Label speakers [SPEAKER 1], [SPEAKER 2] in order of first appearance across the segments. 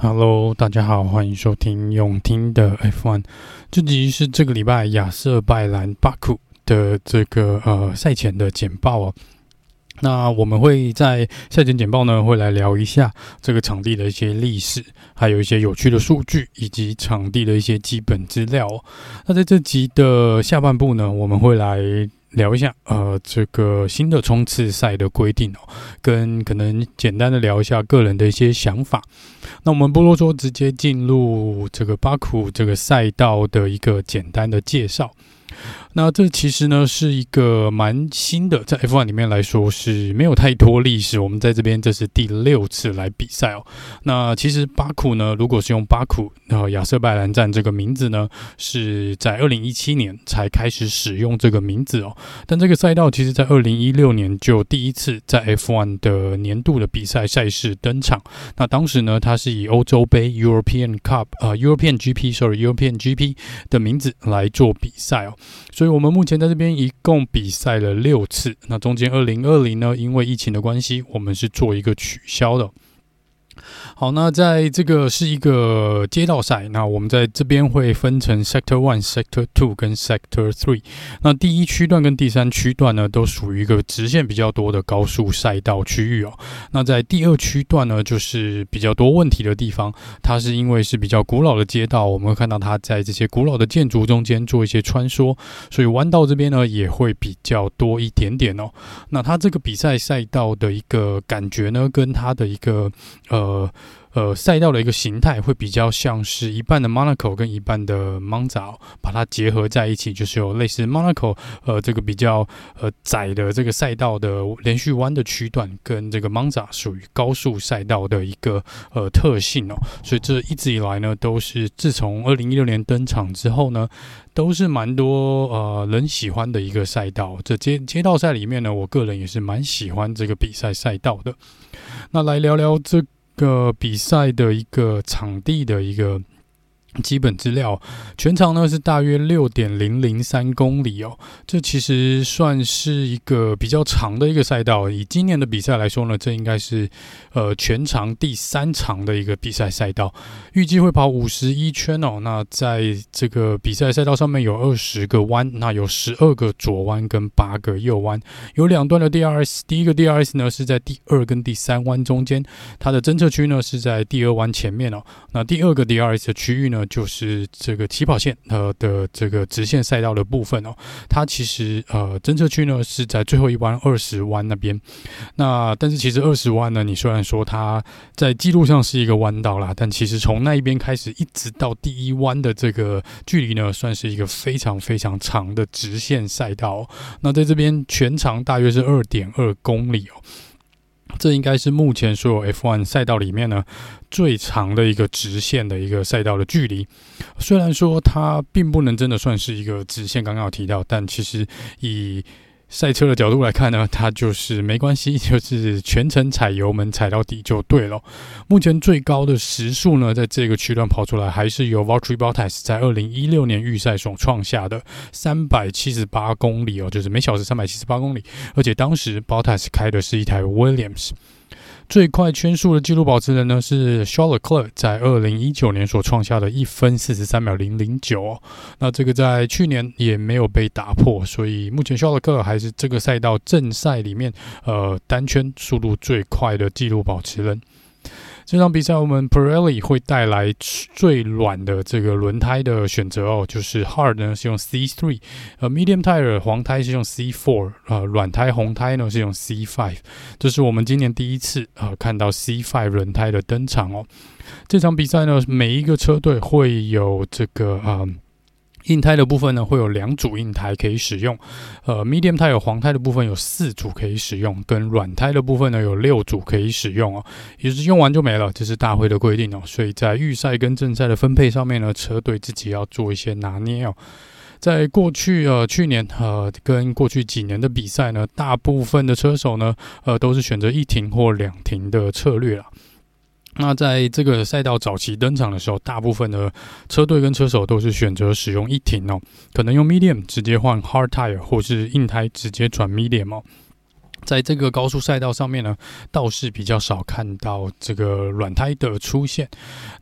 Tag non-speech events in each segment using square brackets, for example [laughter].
[SPEAKER 1] Hello，大家好，欢迎收听永听的 F1。这集是这个礼拜亚瑟拜兰巴库的这个呃赛前的简报哦。那我们会在赛前简报呢，会来聊一下这个场地的一些历史，还有一些有趣的数据，以及场地的一些基本资料。那在这集的下半部呢，我们会来聊一下呃这个新的冲刺赛的规定哦，跟可能简单的聊一下个人的一些想法。那我们不啰嗦，直接进入这个巴库这个赛道的一个简单的介绍。那这其实呢是一个蛮新的，在 F1 里面来说是没有太多历史。我们在这边这是第六次来比赛哦。那其实巴库呢，如果是用巴库呃亚瑟拜兰站这个名字呢，是在二零一七年才开始使用这个名字哦。但这个赛道其实在二零一六年就第一次在 F1 的年度的比赛赛事登场。那当时呢，它是以欧洲杯 European Cup 呃 European GP，sorry European GP 的名字来做比赛哦。所以，我们目前在这边一共比赛了六次。那中间二零二零呢，因为疫情的关系，我们是做一个取消的。好，那在这个是一个街道赛，那我们在这边会分成 Sector One、Sector Two 跟 Sector Three。那第一区段跟第三区段呢，都属于一个直线比较多的高速赛道区域哦。那在第二区段呢，就是比较多问题的地方，它是因为是比较古老的街道，我们会看到它在这些古老的建筑中间做一些穿梭，所以弯道这边呢也会比较多一点点哦。那它这个比赛赛道的一个感觉呢，跟它的一个呃。呃，赛道的一个形态会比较像是一半的 Monaco 跟一半的 Monza，把它结合在一起，就是有类似 Monaco 呃这个比较呃窄的这个赛道的连续弯的区段，跟这个 Monza 属于高速赛道的一个呃特性哦。所以这一直以来呢，都是自从二零一六年登场之后呢，都是蛮多呃人喜欢的一个赛道。这街街道赛里面呢，我个人也是蛮喜欢这个比赛赛道的。那来聊聊这个比赛的一个场地的一个。基本资料，全长呢是大约六点零零三公里哦，这其实算是一个比较长的一个赛道。以今年的比赛来说呢，这应该是呃全长第三长的一个比赛赛道，预计会跑五十一圈哦。那在这个比赛赛道上面有二十个弯，那有十二个左弯跟八个右弯，有两段的 DRS。第一个 DRS 呢是在第二跟第三弯中间，它的侦测区呢是在第二弯前面哦。那第二个 DRS 的区域呢，就是这个起跑线呃的这个直线赛道的部分哦，它其实呃侦测区呢是在最后一弯二十弯那边，那但是其实二十弯呢，你虽然说它在记录上是一个弯道啦，但其实从那一边开始一直到第一弯的这个距离呢，算是一个非常非常长的直线赛道。那在这边全长大约是二点二公里哦。这应该是目前所有 F1 赛道里面呢最长的一个直线的一个赛道的距离。虽然说它并不能真的算是一个直线，刚刚有提到，但其实以赛车的角度来看呢，它就是没关系，[laughs] 就是全程踩油门踩到底就对了。目前最高的时速呢，在这个区段跑出来，还是由 Valtteri Bottas 在二零一六年预赛所创下的三百七十八公里哦，就是每小时三百七十八公里，而且当时 Bottas 开的是一台 Williams。最快圈速的纪录保持人呢是 s h a r l e c l e r 在二零一九年所创下的一分四十三秒零零九哦，那这个在去年也没有被打破，所以目前 s h a r l e c l e r 还是这个赛道正赛里面呃单圈速度最快的纪录保持人。这场比赛，我们 Pirelli 会带来最软的这个轮胎的选择哦，就是 Hard 呢是用 C3，呃 Medium Tire 黄胎是用 C4，呃软胎红胎呢是用 C5，这是我们今年第一次呃看到 C5 轮胎的登场哦。这场比赛呢，每一个车队会有这个呃。硬胎的部分呢，会有两组硬胎可以使用，呃，medium 胎有黄胎的部分有四组可以使用，跟软胎的部分呢有六组可以使用哦，也是用完就没了，这是大会的规定哦，所以在预赛跟正赛的分配上面呢，车队自己要做一些拿捏哦。在过去呃去年呃跟过去几年的比赛呢，大部分的车手呢呃都是选择一停或两停的策略了。那在这个赛道早期登场的时候，大部分的车队跟车手都是选择使用一停哦，可能用 medium 直接换 hard tire，或是硬胎直接转 medium 哦。在这个高速赛道上面呢，倒是比较少看到这个软胎的出现。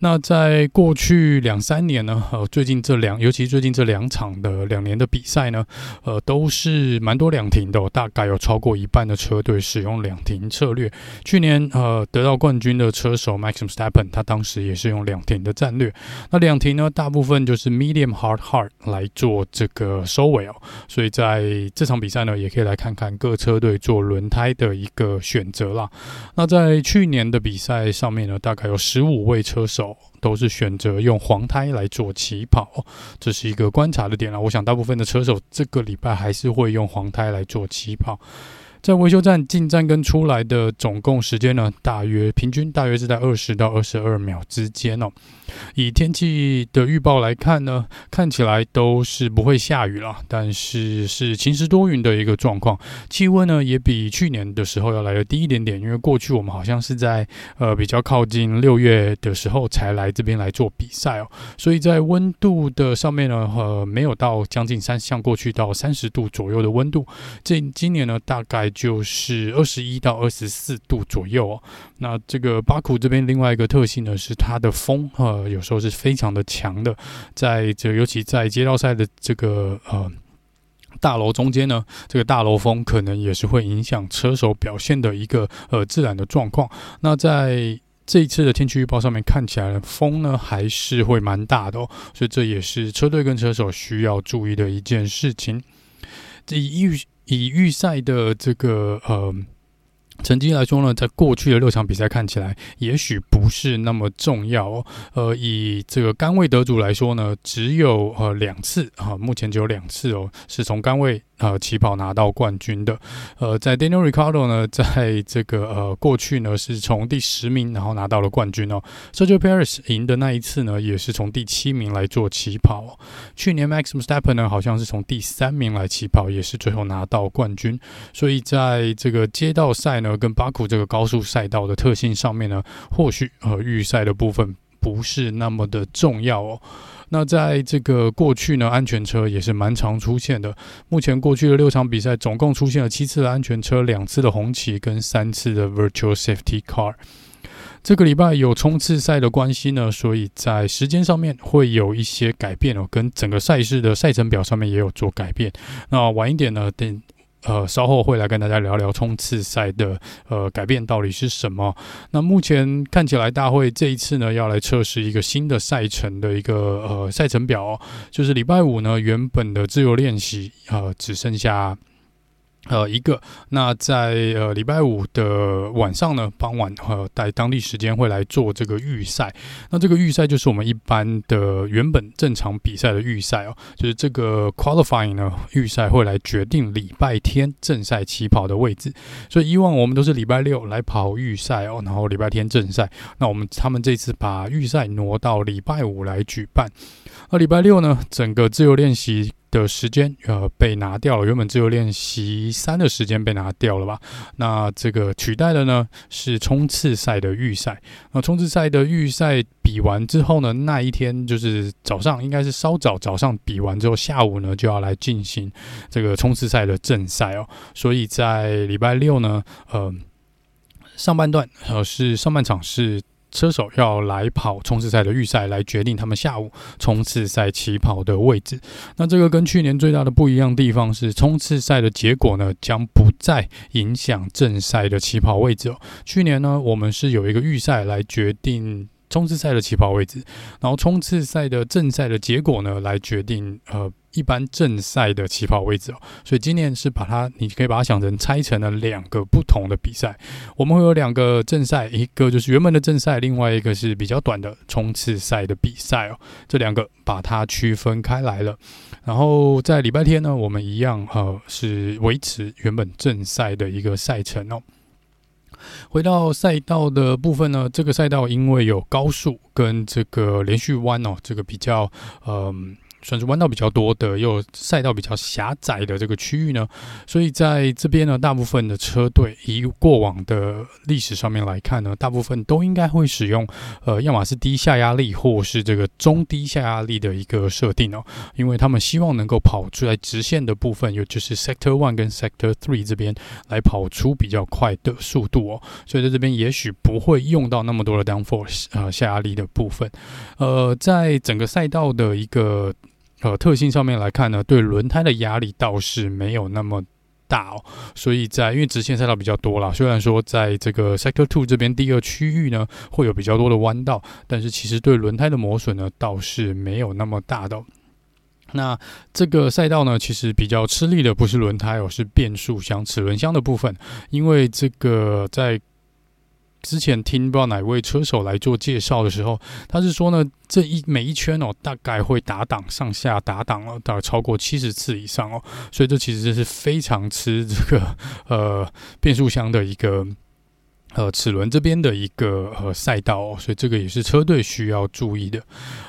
[SPEAKER 1] 那在过去两三年呢，呃，最近这两，尤其最近这两场的两年的比赛呢，呃，都是蛮多两停的，大概有超过一半的车队使用两停策略。去年呃得到冠军的车手 Max Verstappen，他当时也是用两停的战略。那两停呢，大部分就是 medium hard hard 来做这个收尾哦。所以在这场比赛呢，也可以来看看各车队做。轮胎的一个选择啦。那在去年的比赛上面呢，大概有十五位车手都是选择用黄胎来做起跑，这是一个观察的点啦。我想大部分的车手这个礼拜还是会用黄胎来做起跑。在维修站进站跟出来的总共时间呢，大约平均大约是在二十到二十二秒之间哦。以天气的预报来看呢，看起来都是不会下雨了，但是是晴时多云的一个状况。气温呢也比去年的时候要来的低一点点，因为过去我们好像是在呃比较靠近六月的时候才来这边来做比赛哦，所以在温度的上面呢，呃没有到将近三像过去到三十度左右的温度。这今年呢大概就是二十一到二十四度左右哦。那这个巴库这边另外一个特性呢是它的风呃。有时候是非常的强的，在这尤其在街道赛的这个呃大楼中间呢，这个大楼风可能也是会影响车手表现的一个呃自然的状况。那在这一次的天气预报上面看起来，风呢还是会蛮大的哦，所以这也是车队跟车手需要注意的一件事情。以预以预赛的这个呃。成绩来说呢，在过去的六场比赛看起来，也许不是那么重要哦。呃，以这个杆位得主来说呢，只有呃两次啊，目前只有两次哦，是从杆位。呃，起跑拿到冠军的，呃，在 Daniel Ricciardo 呢，[laughs] 在这个呃过去呢是从第十名然后拿到了冠军哦。Sergio Paris 赢的那一次呢，也是从第七名来做起跑。去年 Max Verstappen 呢，好像是从第三名来起跑，也是最后拿到冠军。所以在这个街道赛呢，跟巴库这个高速赛道的特性上面呢，或许呃预赛的部分不是那么的重要哦。那在这个过去呢，安全车也是蛮常出现的。目前过去的六场比赛，总共出现了七次的安全车，两次的红旗跟三次的 Virtual Safety Car。这个礼拜有冲刺赛的关系呢，所以在时间上面会有一些改变哦，跟整个赛事的赛程表上面也有做改变。那晚一点呢，等。呃，稍后会来跟大家聊聊冲刺赛的呃改变到底是什么。那目前看起来，大会这一次呢要来测试一个新的赛程的一个呃赛程表，就是礼拜五呢原本的自由练习呃只剩下。呃，一个，那在呃礼拜五的晚上呢，傍晚呃在当地时间会来做这个预赛。那这个预赛就是我们一般的原本正常比赛的预赛哦，就是这个 qualifying 呢预赛会来决定礼拜天正赛起跑的位置。所以以往我们都是礼拜六来跑预赛哦，然后礼拜天正赛。那我们他们这次把预赛挪到礼拜五来举办。那礼拜六呢，整个自由练习。的时间呃被拿掉了，原本自由练习三的时间被拿掉了吧？那这个取代的呢是冲刺赛的预赛。那冲刺赛的预赛比完之后呢，那一天就是早上，应该是稍早早上比完之后，下午呢就要来进行这个冲刺赛的正赛哦。所以在礼拜六呢，呃，上半段呃是上半场是。车手要来跑冲刺赛的预赛，来决定他们下午冲刺赛起跑的位置。那这个跟去年最大的不一样地方是，冲刺赛的结果呢，将不再影响正赛的起跑位置哦。去年呢，我们是有一个预赛来决定冲刺赛的起跑位置，然后冲刺赛的正赛的结果呢，来决定呃。一般正赛的起跑位置哦。所以今年是把它，你可以把它想成拆成了两个不同的比赛。我们会有两个正赛，一个就是原本的正赛，另外一个是比较短的冲刺赛的比赛哦。这两个把它区分开来了。然后在礼拜天呢，我们一样呃是维持原本正赛的一个赛程哦。回到赛道的部分呢，这个赛道因为有高速跟这个连续弯哦，这个比较嗯。算是弯道比较多的，又赛道比较狭窄的这个区域呢，所以在这边呢，大部分的车队以过往的历史上面来看呢，大部分都应该会使用呃，要么是低下压力，或是这个中低下压力的一个设定哦，因为他们希望能够跑出来直线的部分，也就是 Sector One 跟 Sector Three 这边来跑出比较快的速度哦，所以在这边也许不会用到那么多的 Downforce 呃下压力的部分，呃，在整个赛道的一个。呃，特性上面来看呢，对轮胎的压力倒是没有那么大哦，所以在因为直线赛道比较多啦，虽然说在这个 Sector Two 这边第二区域呢会有比较多的弯道，但是其实对轮胎的磨损呢倒是没有那么大的。那这个赛道呢，其实比较吃力的不是轮胎哦，是变速箱、齿轮箱的部分，因为这个在。之前听不知道哪位车手来做介绍的时候，他是说呢，这一每一圈哦，大概会打档上下打档哦，大概超过七十次以上哦，所以这其实是非常吃这个呃变速箱的一个。呃，齿轮这边的一个呃赛道哦，所以这个也是车队需要注意的。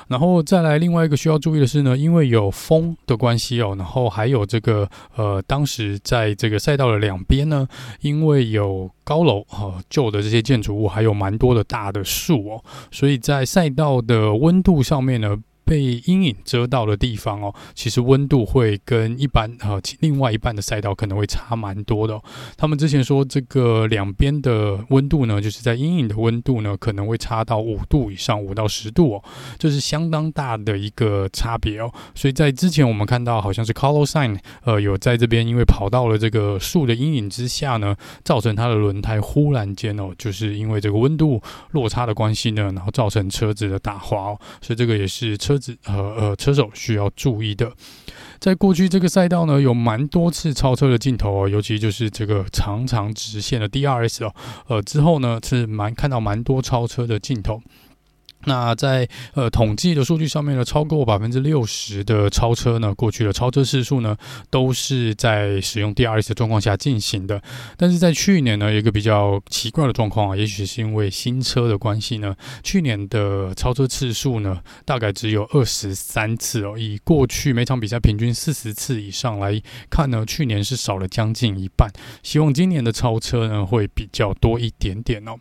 [SPEAKER 1] 然后再来另外一个需要注意的是呢，因为有风的关系哦，然后还有这个呃，当时在这个赛道的两边呢，因为有高楼呃旧的这些建筑物，还有蛮多的大的树哦，所以在赛道的温度上面呢。被阴影遮到的地方哦，其实温度会跟一般呃另外一半的赛道可能会差蛮多的。他们之前说这个两边的温度呢，就是在阴影的温度呢可能会差到五度以上，五到十度哦，这是相当大的一个差别哦。所以在之前我们看到好像是 Carlos Sainz 呃有在这边因为跑到了这个树的阴影之下呢，造成他的轮胎忽然间哦，就是因为这个温度落差的关系呢，然后造成车子的打滑哦。所以这个也是车。呃呃，车手需要注意的，在过去这个赛道呢，有蛮多次超车的镜头哦，尤其就是这个长长直线的 DRS 哦，呃之后呢是蛮看到蛮多超车的镜头。那在呃统计的数据上面呢，超过百分之六十的超车呢，过去的超车次数呢，都是在使用 DRS 的状况下进行的。但是在去年呢，有一个比较奇怪的状况啊，也许是因为新车的关系呢，去年的超车次数呢，大概只有二十三次哦。以过去每场比赛平均四十次以上来看呢，去年是少了将近一半。希望今年的超车呢，会比较多一点点哦。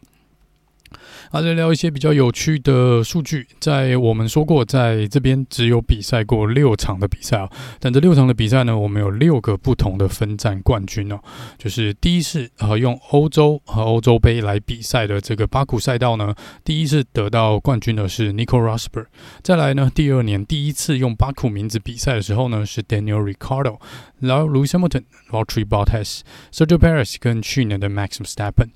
[SPEAKER 1] 啊，来聊一些比较有趣的数据。在我们说过，在这边只有比赛过六场的比赛啊，但这六场的比赛呢，我们有六个不同的分站冠军哦。就是第一次呃用欧洲和欧洲杯来比赛的这个巴库赛道呢，第一次得到冠军的是 Nico r o s b e r。再来呢，第二年第一次用巴库名字比赛的时候呢，是 Daniel r i c a r d o 然后 Lewis Hamilton、Valtteri Bottas、Sergio Perez 跟去年的 Max Verstappen。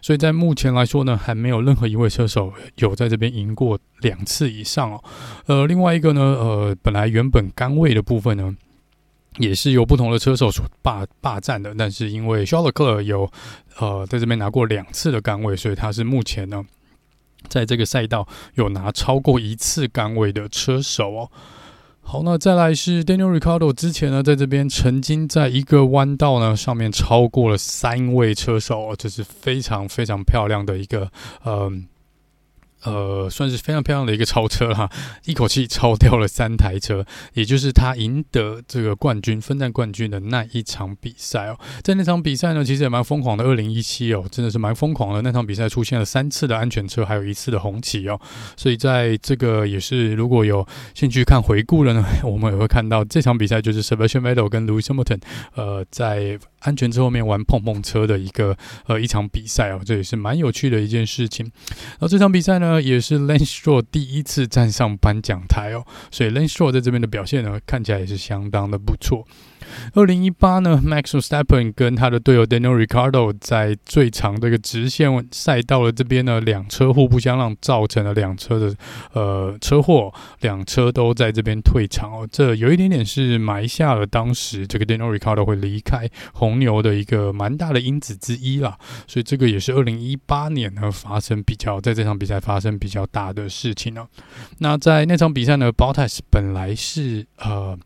[SPEAKER 1] 所以在目前来说呢，还没有任何一位车手有在这边赢过两次以上哦。呃，另外一个呢，呃，本来原本杆位的部分呢，也是由不同的车手所霸霸占的，但是因为肖勒克有呃在这边拿过两次的杆位，所以他是目前呢，在这个赛道有拿超过一次杆位的车手哦。好，那再来是 Daniel Ricardo，之前呢，在这边曾经在一个弯道呢上面超过了三位车手，这是非常非常漂亮的一个，嗯。呃算是非常漂亮的一个超车哈，[laughs] 一口气超掉了三台车，也就是他赢得这个冠军、分站冠军的那一场比赛哦。在那场比赛呢，其实也蛮疯狂的。二零一七哦，真的是蛮疯狂的。那场比赛出现了三次的安全车，还有一次的红旗哦。所以在这个也是如果有兴趣看回顾了呢，[laughs] 我们也会看到这场比赛就是 Sebastian Vettel 跟 Lewis Hamilton 呃在安全车后面玩碰碰车的一个呃一场比赛哦，这也是蛮有趣的一件事情。然后这场比赛呢。也是 Lance s h o r 第一次站上颁奖台哦，所以 Lance s h o r 在这边的表现呢，看起来也是相当的不错。二零一八呢，Max Verstappen 跟他的队友 Daniel Ricardo 在最长这个直线赛道的这边呢，两车互不相让，造成了两车的呃车祸，两车都在这边退场哦。这有一点点是埋下了当时这个 Daniel Ricardo 会离开红牛的一个蛮大的因子之一啦。所以这个也是二零一八年呢发生比较在这场比赛发生比较大的事情呢。那在那场比赛呢，Bottas 本来是呃。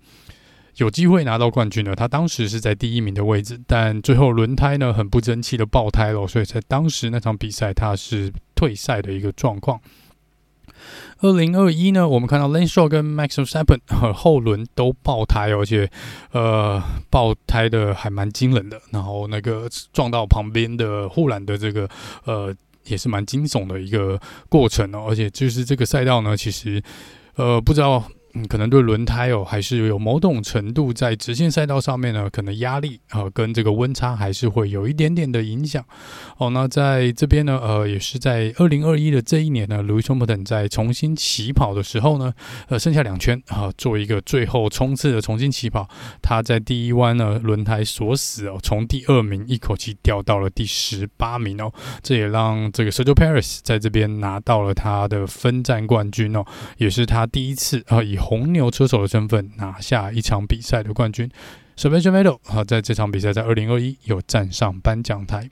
[SPEAKER 1] 有机会拿到冠军的，他当时是在第一名的位置，但最后轮胎呢很不争气的爆胎了，所以在当时那场比赛他是退赛的一个状况。二零二一呢，我们看到 Lance Stroll 跟 Max Verstappen 后轮都爆胎，而且呃爆胎的还蛮惊人的，然后那个撞到旁边的护栏的这个呃也是蛮惊悚的一个过程哦，而且就是这个赛道呢，其实呃不知道。嗯，可能对轮胎哦，还是有某种程度在直线赛道上面呢，可能压力啊、跟这个温差还是会有一点点的影响。哦，那在这边呢，呃，也是在二零二一的这一年呢，Lewis Hamilton 在重新起跑的时候呢，呃，剩下两圈啊、做一个最后冲刺的重新起跑，他在第一弯呢轮胎锁死哦，从第二名一口气掉到了第十八名哦，这也让这个 Sergio Perez 在这边拿到了他的分站冠军哦，也是他第一次啊、以红牛车手的身份拿下一场比赛的冠军，Sebastian Vettel 啊，在这场比赛在二零二一有站上颁奖台。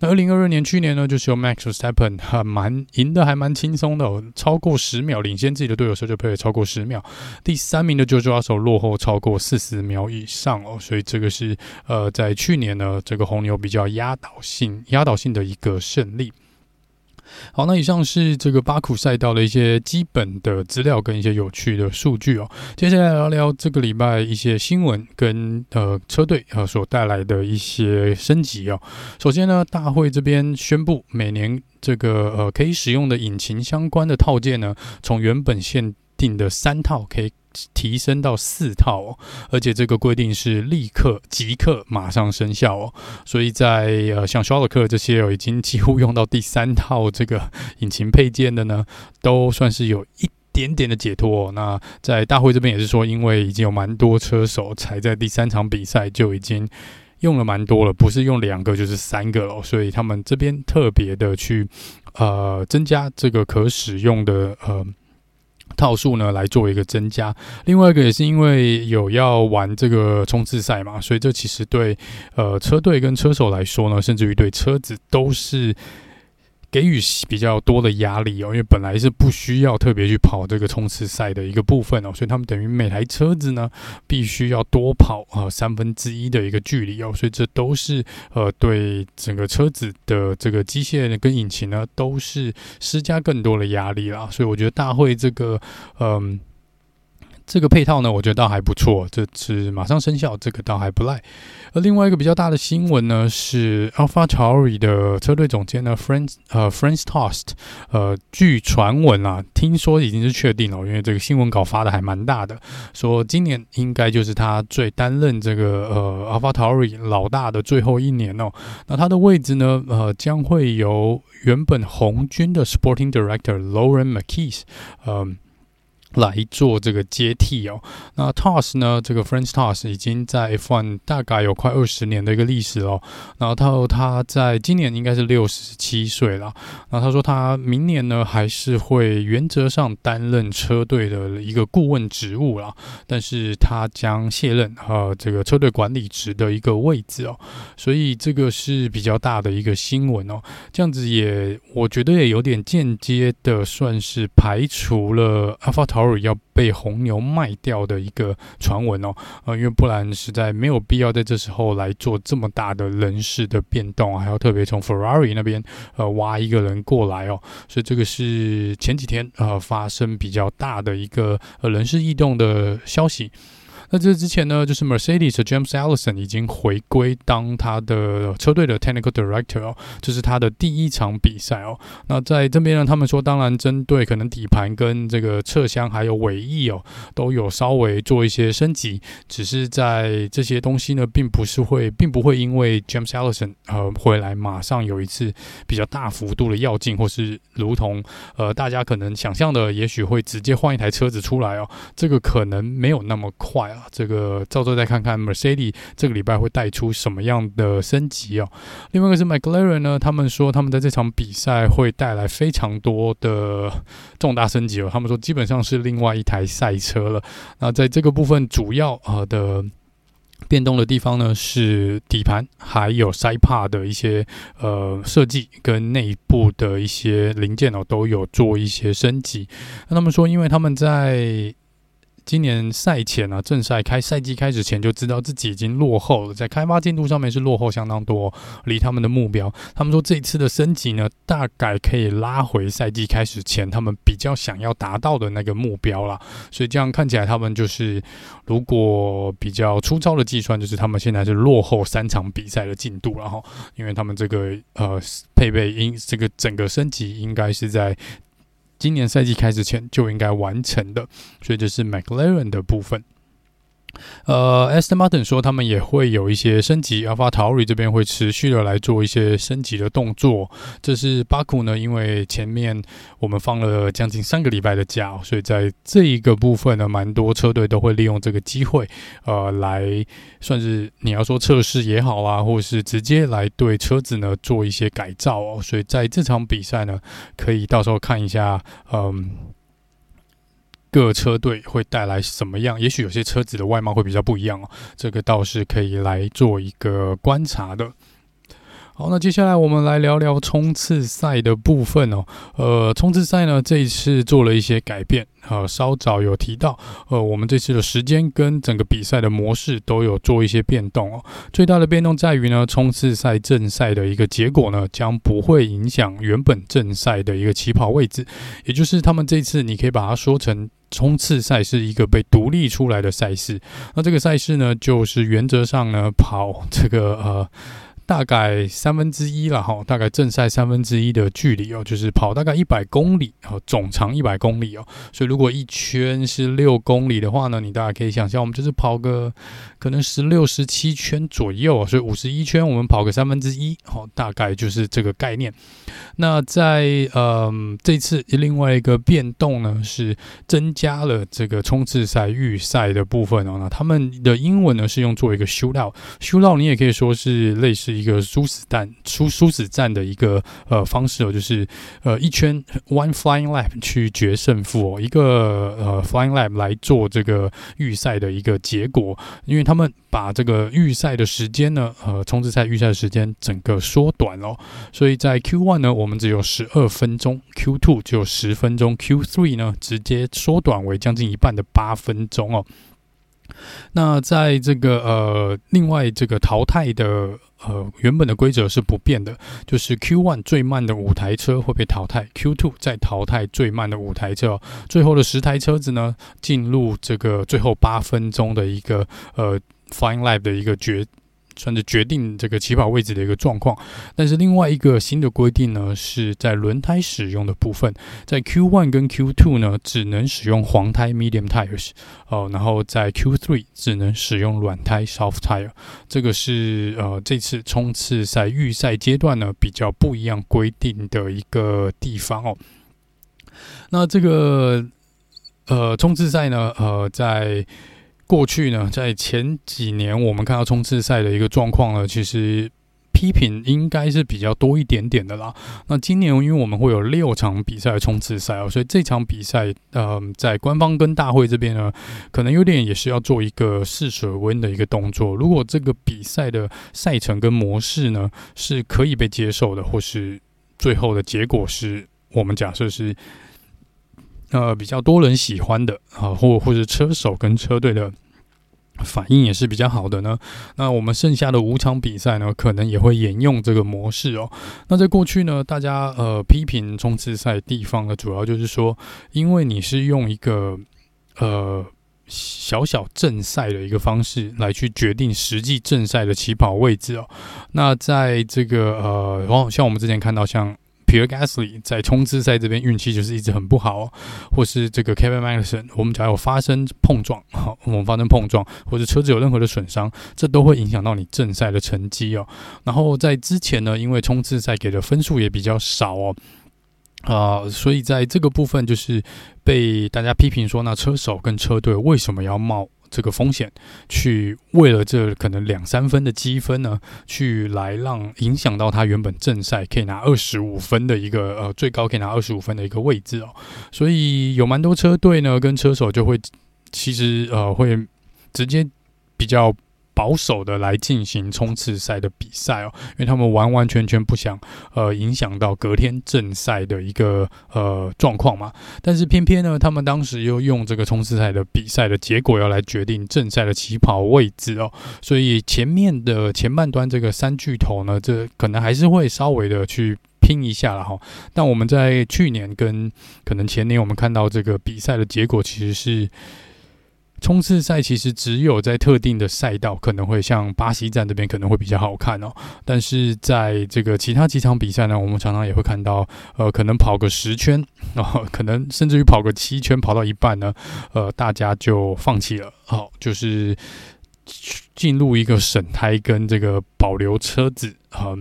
[SPEAKER 1] 那二零二二年去年呢，就是由 Max Verstappen 哈蛮赢的，还蛮轻松的、哦，超过十秒领先自己的队友，Sergio Perez 超过十秒。第三名的 George Russell 落后超过四十秒以上哦，所以这个是呃，在去年呢，这个红牛比较压倒性、压倒性的一个胜利。好，那以上是这个巴库赛道的一些基本的资料跟一些有趣的数据哦。接下来聊聊这个礼拜一些新闻跟呃车队呃所带来的一些升级哦。首先呢，大会这边宣布，每年这个呃可以使用的引擎相关的套件呢，从原本限定的三套可以。提升到四套，而且这个规定是立刻即刻马上生效哦，所以在呃像肖尔克这些哦已经几乎用到第三套这个引擎配件的呢，都算是有一点点的解脱。那在大会这边也是说，因为已经有蛮多车手才在第三场比赛就已经用了蛮多了，不是用两个就是三个了，所以他们这边特别的去呃增加这个可使用的呃。套数呢，来做一个增加，另外一个也是因为有要玩这个冲刺赛嘛，所以这其实对呃车队跟车手来说呢，甚至于对车子都是。给予比较多的压力哦，因为本来是不需要特别去跑这个冲刺赛的一个部分哦，所以他们等于每台车子呢必须要多跑啊三分之一的一个距离哦，所以这都是呃对整个车子的这个机械跟引擎呢都是施加更多的压力啦，所以我觉得大会这个嗯。这个配套呢，我觉得倒还不错，这次马上生效，这个倒还不赖。而另外一个比较大的新闻呢，是 AlphaTauri 的车队总监呢，Franz 呃 Franz Tost，呃，据传闻啊，听说已经是确定了，因为这个新闻稿发的还蛮大的，说今年应该就是他最担任这个呃 AlphaTauri 老大的最后一年哦。那他的位置呢，呃，将会由原本红军的 Sporting Director Lauren Mekies，嗯、呃。来做这个接替哦。那 Tos 呢？这个 French Tos 已经在 F1 大概有快二十年的一个历史哦。然后他说他在今年应该是六十七岁了。然后他说他明年呢还是会原则上担任车队的一个顾问职务啦，但是他将卸任呃这个车队管理职的一个位置哦。所以这个是比较大的一个新闻哦。这样子也我觉得也有点间接的算是排除了要被红牛卖掉的一个传闻哦，呃，因为不然实在没有必要在这时候来做这么大的人事的变动，还要特别从 Ferrari 那边呃挖一个人过来哦，所以这个是前几天呃发生比较大的一个呃人事异动的消息。那这之前呢，就是 Mercedes 的 James Allison 已经回归当他的车队的 Technical Director 哦，这是他的第一场比赛哦。那在这边呢，他们说，当然针对可能底盘跟这个车厢还有尾翼哦，都有稍微做一些升级，只是在这些东西呢，并不是会，并不会因为 James Allison 呃回来马上有一次比较大幅度的跃进，或是如同呃大家可能想象的，也许会直接换一台车子出来哦，这个可能没有那么快。这个照做再看看 Mercedes 这个礼拜会带出什么样的升级哦。另外一个是 McLaren 呢，他们说他们在这场比赛会带来非常多的重大升级哦。他们说基本上是另外一台赛车了。那在这个部分主要呃的变动的地方呢，是底盘还有 Sipar 的一些呃设计跟内部的一些零件哦，都有做一些升级。那他们说，因为他们在今年赛前啊，正赛开赛季开始前就知道自己已经落后了，在开发进度上面是落后相当多，离他们的目标。他们说这一次的升级呢，大概可以拉回赛季开始前他们比较想要达到的那个目标了。所以这样看起来，他们就是如果比较粗糙的计算，就是他们现在是落后三场比赛的进度了哈。因为他们这个呃配备应这个整个升级应该是在。今年赛季开始前就应该完成的，所以这是 McLaren 的部分。呃，Aston Martin 说他们也会有一些升级，AlphaTauri 这边会持续的来做一些升级的动作。这是巴库呢，因为前面我们放了将近三个礼拜的假，所以在这一个部分呢，蛮多车队都会利用这个机会，呃，来算是你要说测试也好啊，或是直接来对车子呢做一些改造哦。所以在这场比赛呢，可以到时候看一下，嗯。各车队会带来什么样？也许有些车子的外貌会比较不一样哦，这个倒是可以来做一个观察的。好，那接下来我们来聊聊冲刺赛的部分哦。呃，冲刺赛呢，这一次做了一些改变。呃，稍早有提到，呃，我们这次的时间跟整个比赛的模式都有做一些变动哦。最大的变动在于呢，冲刺赛正赛的一个结果呢，将不会影响原本正赛的一个起跑位置。也就是他们这次，你可以把它说成冲刺赛是一个被独立出来的赛事。那这个赛事呢，就是原则上呢，跑这个呃。大概三分之一了哈，大概正赛三分之一的距离哦，就是跑大概一百公里哦，总长一百公里哦，所以如果一圈是六公里的话呢，你大家可以想象，我们就是跑个可能十六、十七圈左右，所以五十一圈我们跑个三分之一，哦，大概就是这个概念。那在嗯这次另外一个变动呢，是增加了这个冲刺赛预赛的部分哦，那他们的英文呢是用做一个 shootout，shootout 你也可以说是类似。一个殊死战、殊殊死战的一个呃方式哦，就是呃一圈 one flying lap 去决胜负哦，一个呃 flying lap 来做这个预赛的一个结果，因为他们把这个预赛的时间呢，呃冲刺赛预赛的时间整个缩短了，所以在 Q one 呢，我们只有十二分钟，Q two 只有十分钟，Q three 呢直接缩短为将近一半的八分钟哦。那在这个呃另外这个淘汰的。呃，原本的规则是不变的，就是 Q one 最慢的五台车会被淘汰，Q two 再淘汰最慢的五台车，最后的十台车子呢，进入这个最后八分钟的一个呃 Flying Lap 的一个决。算是决定这个起跑位置的一个状况，但是另外一个新的规定呢，是在轮胎使用的部分，在 Q1 跟 Q2 呢，只能使用黄胎 （medium tires） 哦，然后在 Q3 只能使用软胎 （soft tire）。这个是呃这次冲刺赛预赛阶段呢比较不一样规定的一个地方哦。那这个呃冲刺赛呢，呃在。过去呢，在前几年，我们看到冲刺赛的一个状况呢，其实批评应该是比较多一点点的啦。那今年，因为我们会有六场比赛的冲刺赛哦，所以这场比赛，呃，在官方跟大会这边呢，可能有点也是要做一个试水温的一个动作。如果这个比赛的赛程跟模式呢是可以被接受的，或是最后的结果是我们假设是。呃，比较多人喜欢的啊，或或者车手跟车队的反应也是比较好的呢。那我们剩下的五场比赛呢，可能也会沿用这个模式哦。那在过去呢，大家呃批评冲刺赛地方呢，主要就是说，因为你是用一个呃小小正赛的一个方式来去决定实际正赛的起跑位置哦。那在这个呃，然后像我们之前看到像。Pierre Gasly 在冲刺赛这边运气就是一直很不好，哦，或是这个 Kevin Magnussen，我们只要有发生碰撞，好，[laughs] 我们发生碰撞，或者车子有任何的损伤，这都会影响到你正赛的成绩哦。然后在之前呢，因为冲刺赛给的分数也比较少哦，啊、所以在这个部分就是被大家批评说，那车手跟车队为什么要冒？这个风险，去为了这可能两三分的积分呢，去来让影响到他原本正赛可以拿二十五分的一个呃最高可以拿二十五分的一个位置哦，所以有蛮多车队呢跟车手就会其实呃会直接比较。保守的来进行冲刺赛的比赛哦，因为他们完完全全不想呃影响到隔天正赛的一个呃状况嘛。但是偏偏呢，他们当时又用这个冲刺赛的比赛的结果要来决定正赛的起跑位置哦，所以前面的前半段这个三巨头呢，这可能还是会稍微的去拼一下了哈。但我们在去年跟可能前年，我们看到这个比赛的结果其实是。冲刺赛其实只有在特定的赛道可能会像巴西站这边可能会比较好看哦，但是在这个其他几场比赛呢，我们常常也会看到，呃，可能跑个十圈，然 [laughs] 后可能甚至于跑个七圈，跑到一半呢，呃，大家就放弃了，好，就是进入一个省胎跟这个保留车子，呃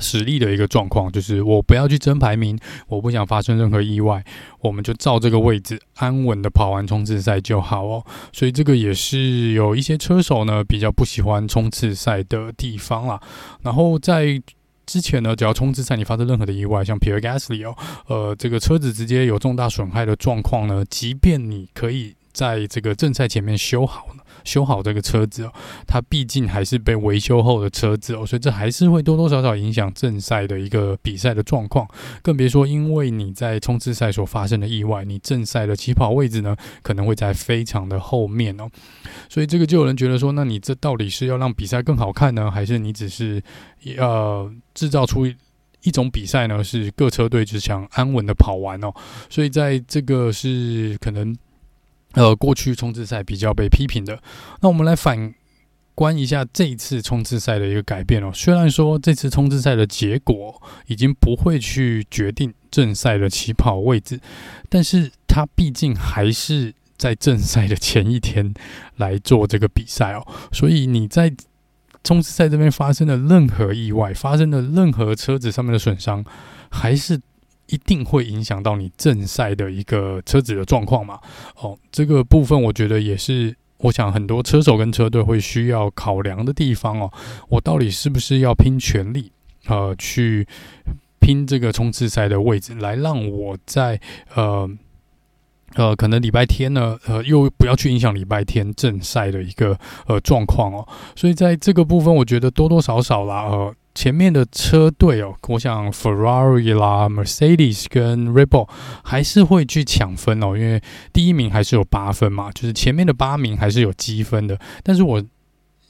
[SPEAKER 1] 实力的一个状况，就是我不要去争排名，我不想发生任何意外，我们就照这个位置安稳的跑完冲刺赛就好哦。所以这个也是有一些车手呢比较不喜欢冲刺赛的地方啦。然后在之前呢，只要冲刺赛你发生任何的意外，像 Pierre Gasly 哦，呃，这个车子直接有重大损害的状况呢，即便你可以在这个正赛前面修好呢。修好这个车子哦，它毕竟还是被维修后的车子哦，所以这还是会多多少少影响正赛的一个比赛的状况。更别说，因为你在冲刺赛所发生的意外，你正赛的起跑位置呢，可能会在非常的后面哦。所以这个就有人觉得说，那你这到底是要让比赛更好看呢，还是你只是呃制造出一种比赛呢？是各车队只想安稳的跑完哦。所以在这个是可能。呃，过去冲刺赛比较被批评的，那我们来反观一下这一次冲刺赛的一个改变哦。虽然说这次冲刺赛的结果已经不会去决定正赛的起跑位置，但是它毕竟还是在正赛的前一天来做这个比赛哦。所以你在冲刺赛这边发生的任何意外，发生的任何车子上面的损伤，还是。一定会影响到你正赛的一个车子的状况嘛？哦，这个部分我觉得也是，我想很多车手跟车队会需要考量的地方哦。我到底是不是要拼全力，呃，去拼这个冲刺赛的位置，来让我在呃呃，可能礼拜天呢，呃，又不要去影响礼拜天正赛的一个呃状况哦。所以在这个部分，我觉得多多少少啦，呃。前面的车队哦，我想 Ferrari 啦、Mercedes 跟 Red Bull 还是会去抢分哦，因为第一名还是有八分嘛，就是前面的八名还是有积分的。但是我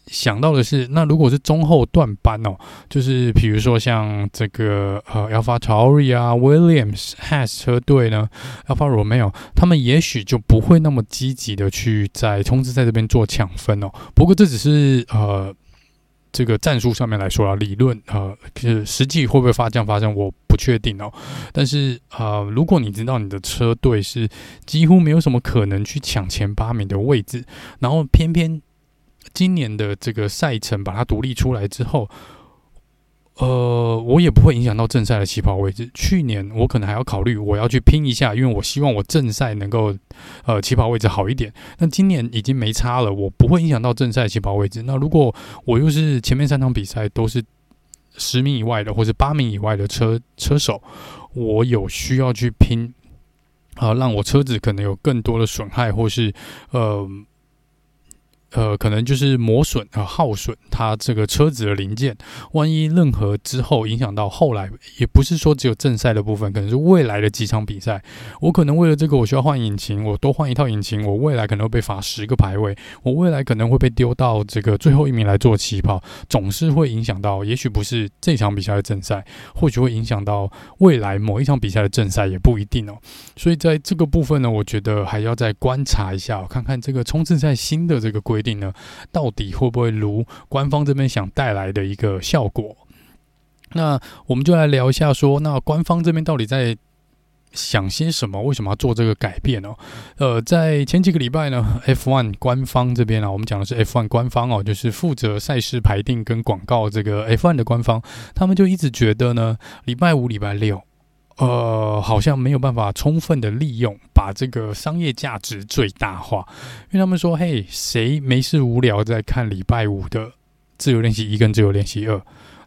[SPEAKER 1] 想到的是，那如果是中后段班哦，就是比如说像这个呃 AlphaTauri 啊、Williams、Has 车队呢，Alfa Romeo 他们也许就不会那么积极的去在冲刺赛这边做抢分哦。不过这只是呃。这个战术上面来说啊，理论啊，是实际会不会发这样发生，我不确定哦。但是啊，如果你知道你的车队是几乎没有什么可能去抢前八名的位置，然后偏偏今年的这个赛程把它独立出来之后。呃，我也不会影响到正赛的起跑位置。去年我可能还要考虑，我要去拼一下，因为我希望我正赛能够呃起跑位置好一点。那今年已经没差了，我不会影响到正赛起跑位置。那如果我又是前面三场比赛都是十名以外的，或者八名以外的车车手，我有需要去拼啊，让我车子可能有更多的损害，或是呃。呃，可能就是磨损和耗损，它这个车子的零件，万一任何之后影响到后来，也不是说只有正赛的部分，可能是未来的几场比赛，我可能为了这个我需要换引擎，我多换一套引擎，我未来可能会被罚十个排位，我未来可能会被丢到这个最后一名来做起跑，总是会影响到，也许不是这场比赛的正赛，或许会影响到未来某一场比赛的正赛，也不一定哦。所以在这个部分呢，我觉得还要再观察一下，看看这个冲刺赛新的这个规。规定呢，到底会不会如官方这边想带来的一个效果？那我们就来聊一下说，说那官方这边到底在想些什么？为什么要做这个改变呢？呃，在前几个礼拜呢，F1 官方这边啊，我们讲的是 F1 官方哦，就是负责赛事排定跟广告这个 F1 的官方，他们就一直觉得呢，礼拜五、礼拜六。呃，好像没有办法充分的利用，把这个商业价值最大化。因为他们说，嘿，谁没事无聊在看礼拜五的自由练习一跟自由练习二？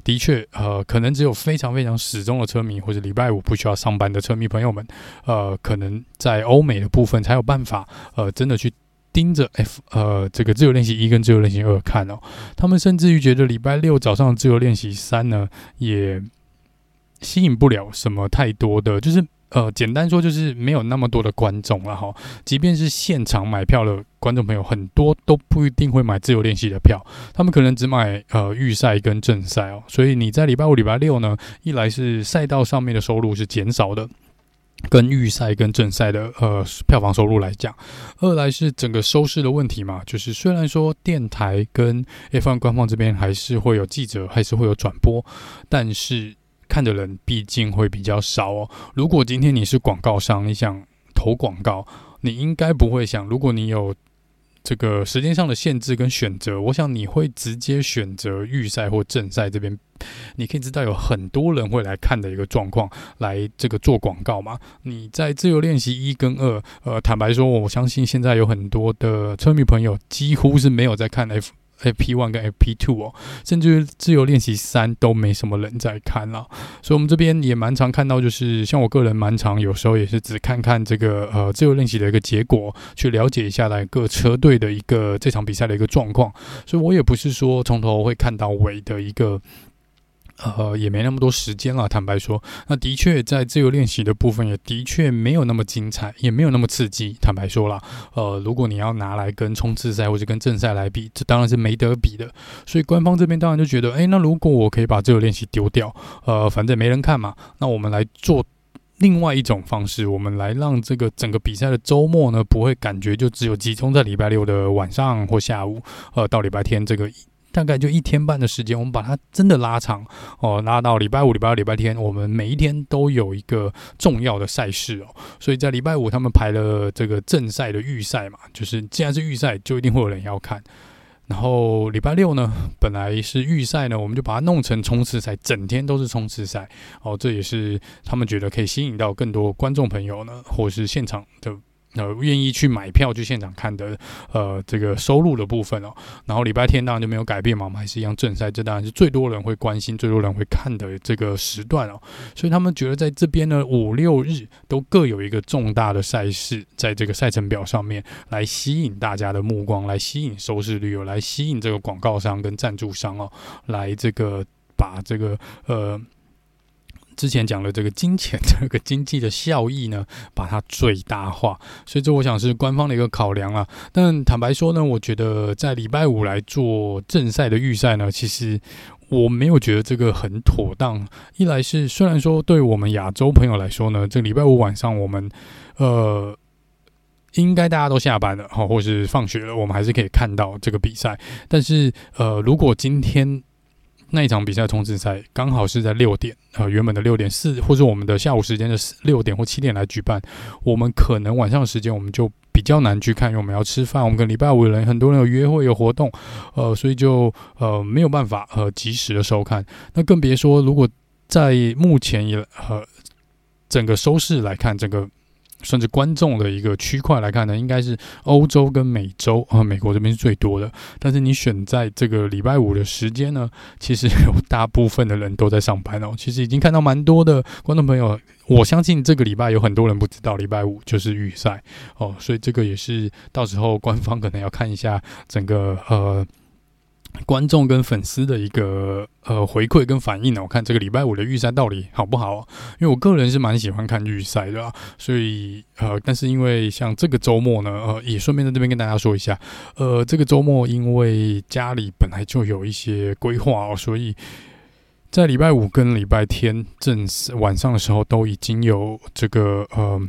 [SPEAKER 1] 的确，呃，可能只有非常非常死忠的车迷，或者礼拜五不需要上班的车迷朋友们，呃，可能在欧美的部分才有办法，呃，真的去盯着 F，呃，这个自由练习一跟自由练习二看哦。他们甚至于觉得礼拜六早上自由练习三呢，也。吸引不了什么太多的，就是呃，简单说就是没有那么多的观众了哈。即便是现场买票的观众朋友，很多都不一定会买自由练习的票，他们可能只买呃预赛跟正赛哦。所以你在礼拜五、礼拜六呢，一来是赛道上面的收入是减少的，跟预赛跟正赛的呃票房收入来讲；二来是整个收视的问题嘛，就是虽然说电台跟 F1 官方这边还是会有记者，还是会有转播，但是。看的人毕竟会比较少哦。如果今天你是广告商，你想投广告，你应该不会想，如果你有这个时间上的限制跟选择，我想你会直接选择预赛或正赛这边。你可以知道有很多人会来看的一个状况，来这个做广告嘛。你在自由练习一跟二，呃，坦白说，我相信现在有很多的车迷朋友几乎是没有在看 F。FP One 跟 FP Two 哦，甚至自由练习三都没什么人在看了，所以我们这边也蛮常看到，就是像我个人蛮常，有时候也是只看看这个呃自由练习的一个结果，去了解一下来各车队的一个这场比赛的一个状况，所以我也不是说从头会看到尾的一个。呃，也没那么多时间了。坦白说，那的确在自由练习的部分，也的确没有那么精彩，也没有那么刺激。坦白说了，呃，如果你要拿来跟冲刺赛或者跟正赛来比，这当然是没得比的。所以官方这边当然就觉得，诶，那如果我可以把自由练习丢掉，呃，反正没人看嘛，那我们来做另外一种方式，我们来让这个整个比赛的周末呢，不会感觉就只有集中在礼拜六的晚上或下午，呃，到礼拜天这个。大概就一天半的时间，我们把它真的拉长哦，拉到礼拜五、礼拜六、礼拜天，我们每一天都有一个重要的赛事哦。所以在礼拜五，他们排了这个正赛的预赛嘛，就是既然是预赛，就一定会有人要看。然后礼拜六呢，本来是预赛呢，我们就把它弄成冲刺赛，整天都是冲刺赛哦。这也是他们觉得可以吸引到更多观众朋友呢，或是现场的。呃，愿意去买票去现场看的，呃，这个收入的部分哦。然后礼拜天当然就没有改变嘛，我们还是一样正赛，这当然是最多人会关心、最多人会看的这个时段哦。所以他们觉得在这边呢，五六日都各有一个重大的赛事，在这个赛程表上面来吸引大家的目光，来吸引收视率哦，来吸引这个广告商跟赞助商哦，来这个把这个呃。之前讲的这个金钱这个经济的效益呢，把它最大化，所以这我想是官方的一个考量啊。但坦白说呢，我觉得在礼拜五来做正赛的预赛呢，其实我没有觉得这个很妥当。一来是虽然说对我们亚洲朋友来说呢，这礼拜五晚上我们呃应该大家都下班了哈，或是放学了，我们还是可以看到这个比赛。但是呃，如果今天那一场比赛冲刺赛刚好是在六点，呃，原本的六点四，或者我们的下午时间的六点或七点来举办，我们可能晚上的时间我们就比较难去看，因为我们要吃饭，我们跟礼拜五的人很多人有约会有活动，呃，所以就呃没有办法呃及时的收看。那更别说如果在目前也呃整个收视来看，整个甚至观众的一个区块来看呢，应该是欧洲跟美洲啊，[laughs] 美国这边是最多的。但是你选在这个礼拜五的时间呢，其实有大部分的人都在上班哦。[laughs] 其实已经看到蛮多的观众朋友，我相信这个礼拜有很多人不知道礼拜五就是预赛哦，所以这个也是到时候官方可能要看一下整个呃。观众跟粉丝的一个呃回馈跟反应呢，我看这个礼拜五的预赛到底好不好？因为我个人是蛮喜欢看预赛的，所以呃，但是因为像这个周末呢，呃，也顺便在这边跟大家说一下，呃，这个周末因为家里本来就有一些规划哦，所以在礼拜五跟礼拜天正晚上的时候都已经有这个呃。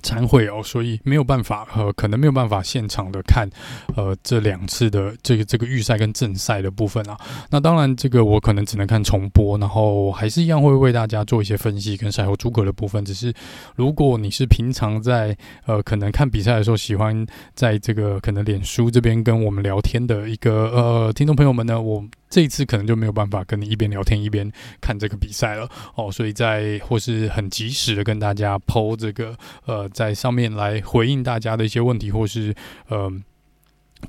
[SPEAKER 1] 参会哦，所以没有办法，呃，可能没有办法现场的看，呃，这两次的这个这个预赛跟正赛的部分啊。那当然，这个我可能只能看重播，然后还是一样会为大家做一些分析跟赛后诸葛的部分。只是如果你是平常在呃可能看比赛的时候，喜欢在这个可能脸书这边跟我们聊天的一个呃听众朋友们呢，我。这一次可能就没有办法跟你一边聊天一边看这个比赛了哦，所以在或是很及时的跟大家 po 这个呃，在上面来回应大家的一些问题，或是呃。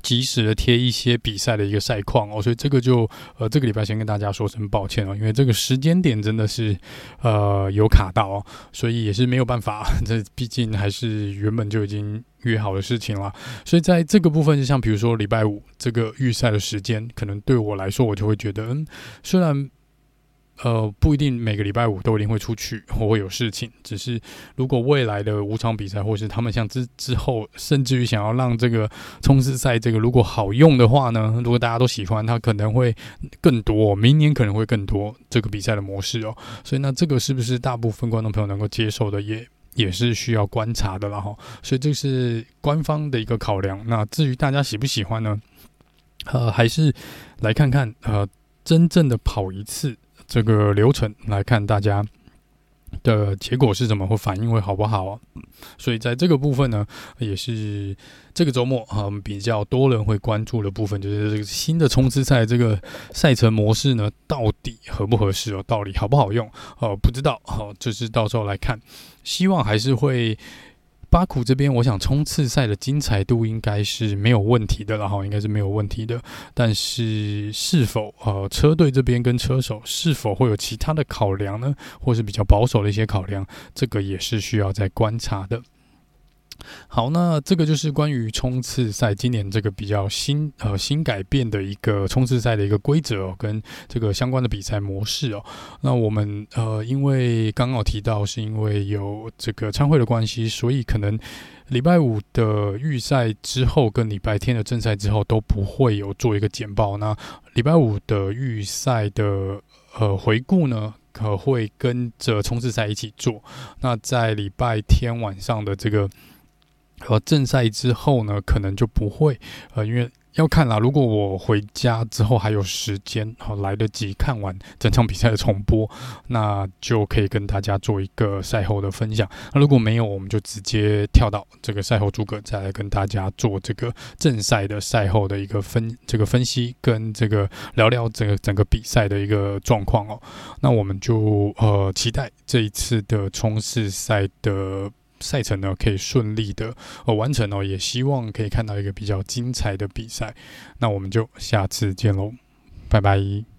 [SPEAKER 1] 及时的贴一些比赛的一个赛况哦，所以这个就呃这个礼拜先跟大家说声抱歉哦，因为这个时间点真的是呃有卡到哦，所以也是没有办法，[laughs] 这毕竟还是原本就已经约好的事情了，所以在这个部分，就像比如说礼拜五这个预赛的时间，可能对我来说，我就会觉得嗯，虽然。呃，不一定每个礼拜五都一定会出去，我会有事情。只是如果未来的五场比赛，或是他们像之之后，甚至于想要让这个冲刺赛这个如果好用的话呢，如果大家都喜欢，它可能会更多，明年可能会更多这个比赛的模式哦。所以那这个是不是大部分观众朋友能够接受的，也也是需要观察的了哈。所以这是官方的一个考量。那至于大家喜不喜欢呢？呃，还是来看看呃，真正的跑一次。这个流程来看，大家的结果是怎么，或反应会好不好啊？所以在这个部分呢，也是这个周末啊，比较多人会关注的部分，就是这个新的冲刺赛这个赛程模式呢，到底合不合适哦？到底好不好用？哦，不知道，好，就是到时候来看，希望还是会。巴库这边，我想冲刺赛的精彩度应该是没有问题的，了哈应该是没有问题的。但是是否呃车队这边跟车手是否会有其他的考量呢？或是比较保守的一些考量，这个也是需要再观察的。好，那这个就是关于冲刺赛今年这个比较新呃新改变的一个冲刺赛的一个规则哦，跟这个相关的比赛模式哦。那我们呃因为刚刚提到是因为有这个参会的关系，所以可能礼拜五的预赛之后跟礼拜天的正赛之后都不会有做一个简报。那礼拜五的预赛的呃回顾呢，可会跟着冲刺赛一起做。那在礼拜天晚上的这个。和正赛之后呢，可能就不会，呃，因为要看啦。如果我回家之后还有时间，好来得及看完整场比赛的重播，那就可以跟大家做一个赛后的分享。那如果没有，我们就直接跳到这个赛后诸葛，再来跟大家做这个正赛的赛后的一个分这个分析，跟这个聊聊整个整个比赛的一个状况哦。那我们就呃期待这一次的冲刺赛的。赛程呢，可以顺利的呃完成哦，也希望可以看到一个比较精彩的比赛。那我们就下次见喽，拜拜。